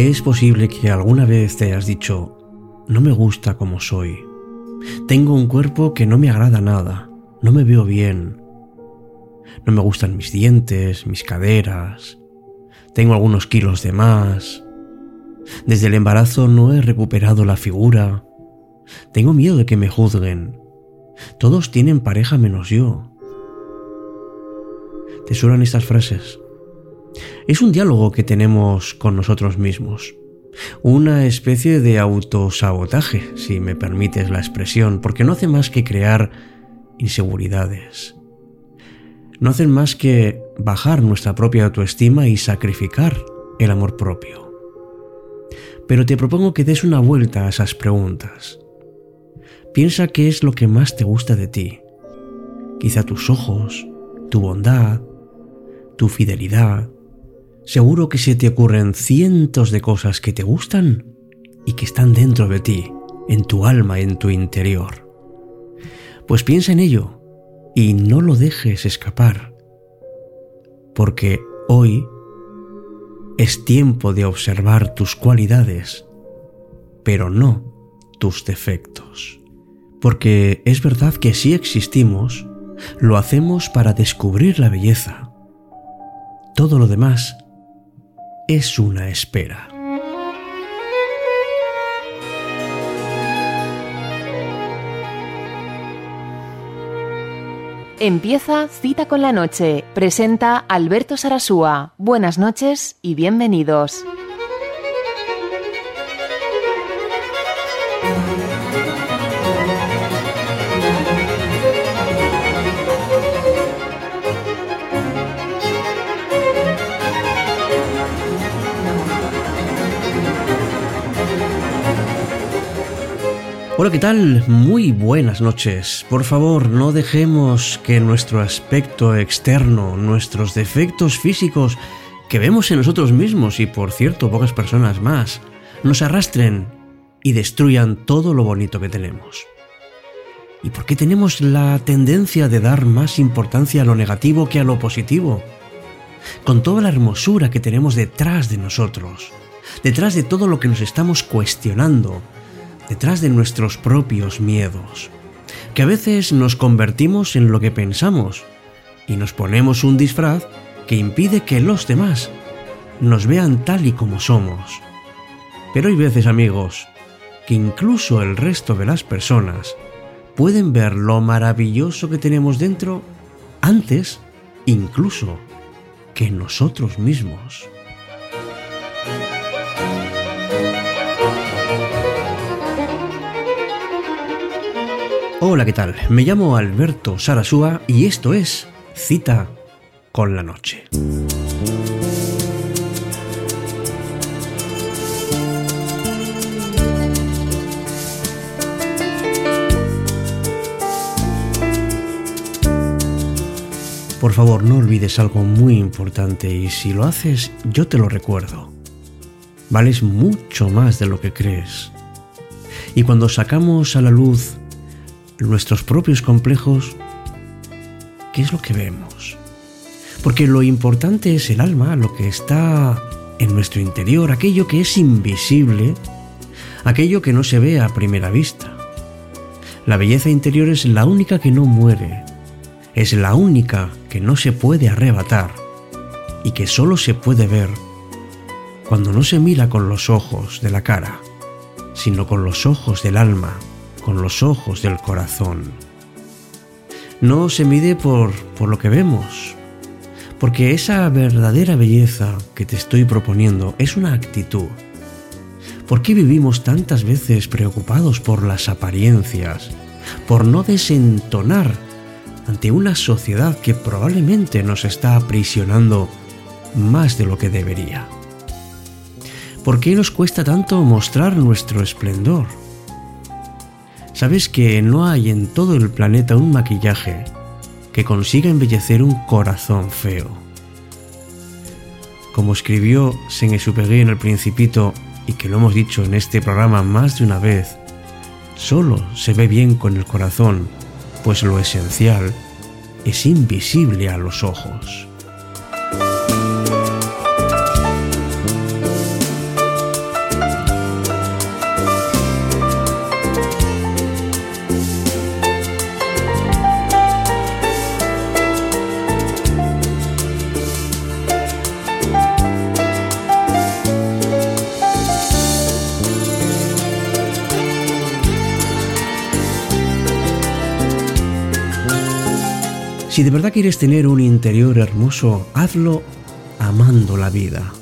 Es posible que alguna vez te hayas dicho, no me gusta como soy. Tengo un cuerpo que no me agrada nada, no me veo bien. No me gustan mis dientes, mis caderas. Tengo algunos kilos de más. Desde el embarazo no he recuperado la figura. Tengo miedo de que me juzguen. Todos tienen pareja menos yo. ¿Te suenan estas frases? Es un diálogo que tenemos con nosotros mismos. Una especie de autosabotaje, si me permites la expresión, porque no hace más que crear inseguridades. No hacen más que bajar nuestra propia autoestima y sacrificar el amor propio. Pero te propongo que des una vuelta a esas preguntas. Piensa qué es lo que más te gusta de ti. Quizá tus ojos, tu bondad, tu fidelidad, Seguro que se te ocurren cientos de cosas que te gustan y que están dentro de ti, en tu alma, en tu interior. Pues piensa en ello y no lo dejes escapar, porque hoy es tiempo de observar tus cualidades, pero no tus defectos. Porque es verdad que si existimos, lo hacemos para descubrir la belleza. Todo lo demás es una espera. Empieza Cita con la Noche. Presenta Alberto Sarasúa. Buenas noches y bienvenidos. Hola, ¿qué tal? Muy buenas noches. Por favor, no dejemos que nuestro aspecto externo, nuestros defectos físicos que vemos en nosotros mismos y por cierto pocas personas más, nos arrastren y destruyan todo lo bonito que tenemos. ¿Y por qué tenemos la tendencia de dar más importancia a lo negativo que a lo positivo? Con toda la hermosura que tenemos detrás de nosotros, detrás de todo lo que nos estamos cuestionando, detrás de nuestros propios miedos, que a veces nos convertimos en lo que pensamos y nos ponemos un disfraz que impide que los demás nos vean tal y como somos. Pero hay veces, amigos, que incluso el resto de las personas pueden ver lo maravilloso que tenemos dentro antes incluso que nosotros mismos. Hola, ¿qué tal? Me llamo Alberto Sarasúa y esto es Cita con la Noche. Por favor, no olvides algo muy importante y si lo haces, yo te lo recuerdo. Vales mucho más de lo que crees. Y cuando sacamos a la luz nuestros propios complejos, ¿qué es lo que vemos? Porque lo importante es el alma, lo que está en nuestro interior, aquello que es invisible, aquello que no se ve a primera vista. La belleza interior es la única que no muere, es la única que no se puede arrebatar y que solo se puede ver cuando no se mira con los ojos de la cara, sino con los ojos del alma con los ojos del corazón. No se mide por, por lo que vemos, porque esa verdadera belleza que te estoy proponiendo es una actitud. ¿Por qué vivimos tantas veces preocupados por las apariencias, por no desentonar ante una sociedad que probablemente nos está aprisionando más de lo que debería? ¿Por qué nos cuesta tanto mostrar nuestro esplendor? ¿Sabes que no hay en todo el planeta un maquillaje que consiga embellecer un corazón feo? Como escribió Saint-Exupéry en El Principito y que lo hemos dicho en este programa más de una vez, solo se ve bien con el corazón, pues lo esencial es invisible a los ojos. Si de verdad quieres tener un interior hermoso, hazlo amando la vida.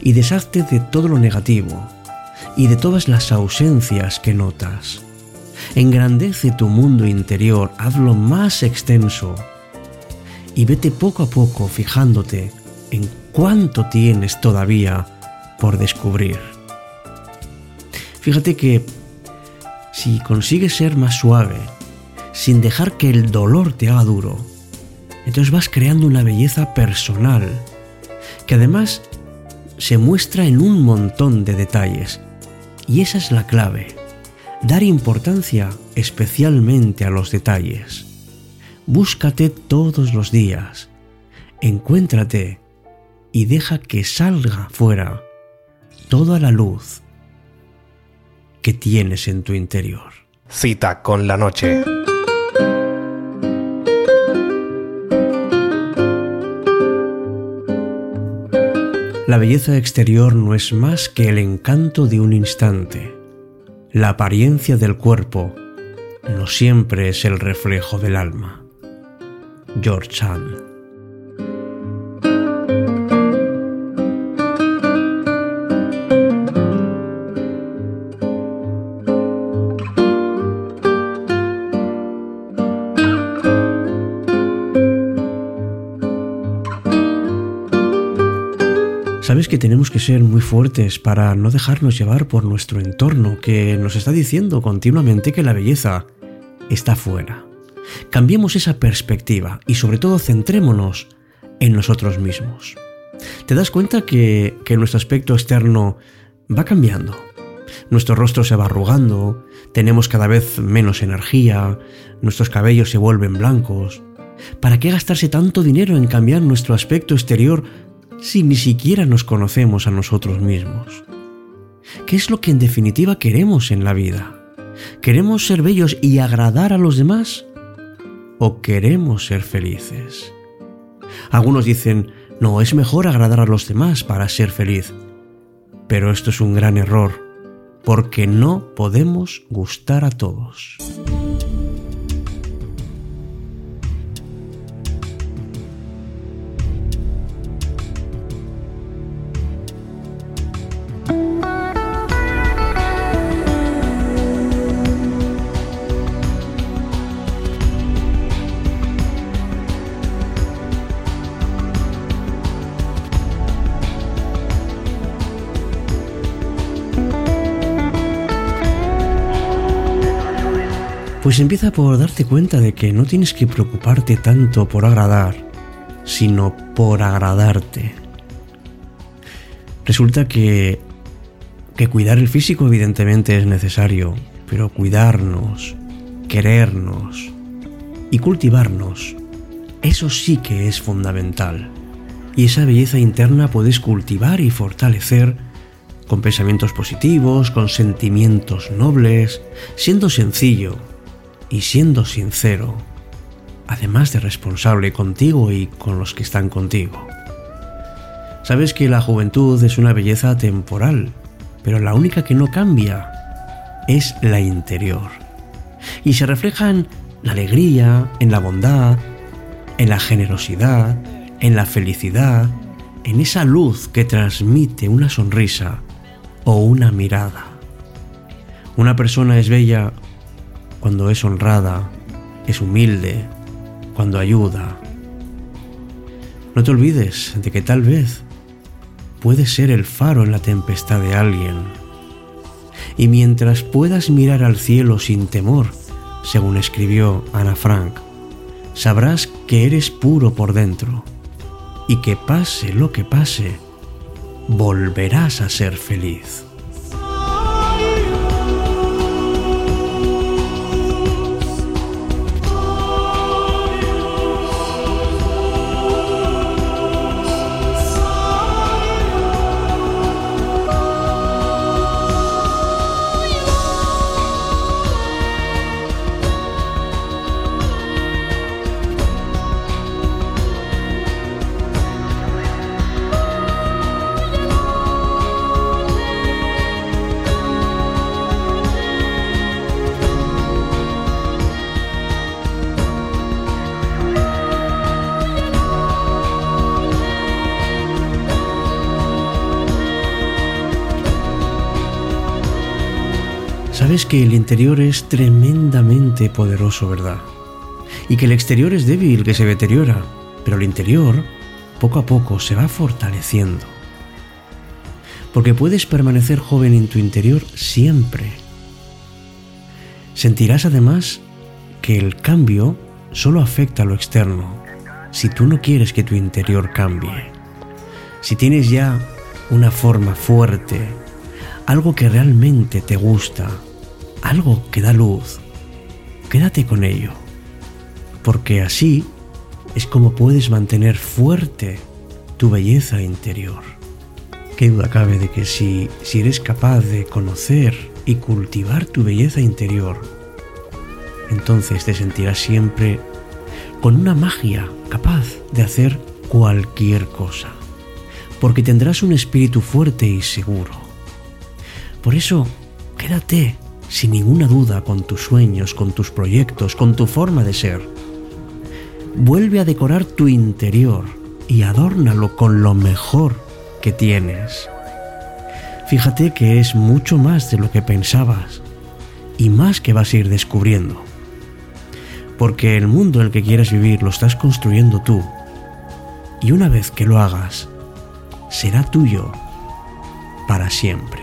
Y deshazte de todo lo negativo y de todas las ausencias que notas. Engrandece tu mundo interior, hazlo más extenso y vete poco a poco fijándote en cuánto tienes todavía por descubrir. Fíjate que si consigues ser más suave, sin dejar que el dolor te haga duro, entonces vas creando una belleza personal que además se muestra en un montón de detalles. Y esa es la clave, dar importancia especialmente a los detalles. Búscate todos los días, encuéntrate y deja que salga fuera toda la luz que tienes en tu interior. Cita con la noche. La belleza exterior no es más que el encanto de un instante. La apariencia del cuerpo no siempre es el reflejo del alma. George Sand Sabes que tenemos que ser muy fuertes para no dejarnos llevar por nuestro entorno que nos está diciendo continuamente que la belleza está fuera. Cambiemos esa perspectiva y sobre todo centrémonos en nosotros mismos. ¿Te das cuenta que, que nuestro aspecto externo va cambiando? Nuestro rostro se va arrugando, tenemos cada vez menos energía, nuestros cabellos se vuelven blancos. ¿Para qué gastarse tanto dinero en cambiar nuestro aspecto exterior si ni siquiera nos conocemos a nosotros mismos? ¿Qué es lo que en definitiva queremos en la vida? ¿Queremos ser bellos y agradar a los demás? ¿O queremos ser felices? Algunos dicen, no, es mejor agradar a los demás para ser feliz. Pero esto es un gran error, porque no podemos gustar a todos. Pues empieza por darte cuenta de que no tienes que preocuparte tanto por agradar, sino por agradarte. Resulta que, que cuidar el físico evidentemente es necesario, pero cuidarnos, querernos y cultivarnos, eso sí que es fundamental. Y esa belleza interna puedes cultivar y fortalecer con pensamientos positivos, con sentimientos nobles, siendo sencillo, y siendo sincero, además de responsable contigo y con los que están contigo. Sabes que la juventud es una belleza temporal, pero la única que no cambia es la interior. Y se refleja en la alegría, en la bondad, en la generosidad, en la felicidad, en esa luz que transmite una sonrisa o una mirada. Una persona es bella cuando es honrada, es humilde, cuando ayuda. No te olvides de que tal vez puedes ser el faro en la tempestad de alguien. Y mientras puedas mirar al cielo sin temor, según escribió Ana Frank, sabrás que eres puro por dentro y que pase lo que pase, volverás a ser feliz. Sabes que el interior es tremendamente poderoso, ¿verdad? Y que el exterior es débil, que se deteriora, pero el interior, poco a poco, se va fortaleciendo. Porque puedes permanecer joven en tu interior siempre. Sentirás además que el cambio solo afecta a lo externo, si tú no quieres que tu interior cambie. Si tienes ya una forma fuerte, algo que realmente te gusta, algo que da luz, quédate con ello, porque así es como puedes mantener fuerte tu belleza interior. Qué duda cabe de que si, si eres capaz de conocer y cultivar tu belleza interior, entonces te sentirás siempre con una magia capaz de hacer cualquier cosa, porque tendrás un espíritu fuerte y seguro. Por eso, quédate sin ninguna duda con tus sueños, con tus proyectos, con tu forma de ser. Vuelve a decorar tu interior y adórnalo con lo mejor que tienes. Fíjate que es mucho más de lo que pensabas y más que vas a ir descubriendo. Porque el mundo en el que quieres vivir lo estás construyendo tú. Y una vez que lo hagas, será tuyo para siempre.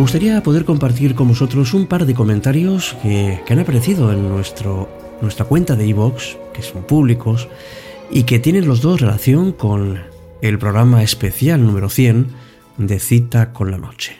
Me gustaría poder compartir con vosotros un par de comentarios que, han aparecido en nuestro, nuestra cuenta de iVoox, que son públicos, y que tienen los dos relación con el programa especial número 100 de Cita con la Noche.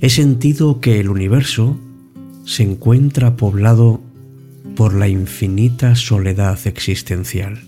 He sentido que el universo se encuentra poblado por la infinita soledad existencial.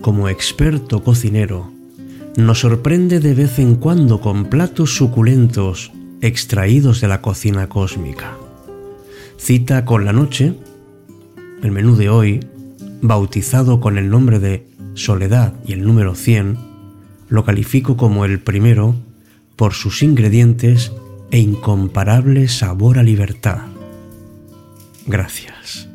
Como experto cocinero, nos sorprende de vez en cuando con platos suculentos extraídos de la cocina cósmica. Cita con la noche, el menú de hoy, bautizado con el nombre de Soledad y el número 100, lo califico como el primero por sus ingredientes e incomparable sabor a libertad. Gracias.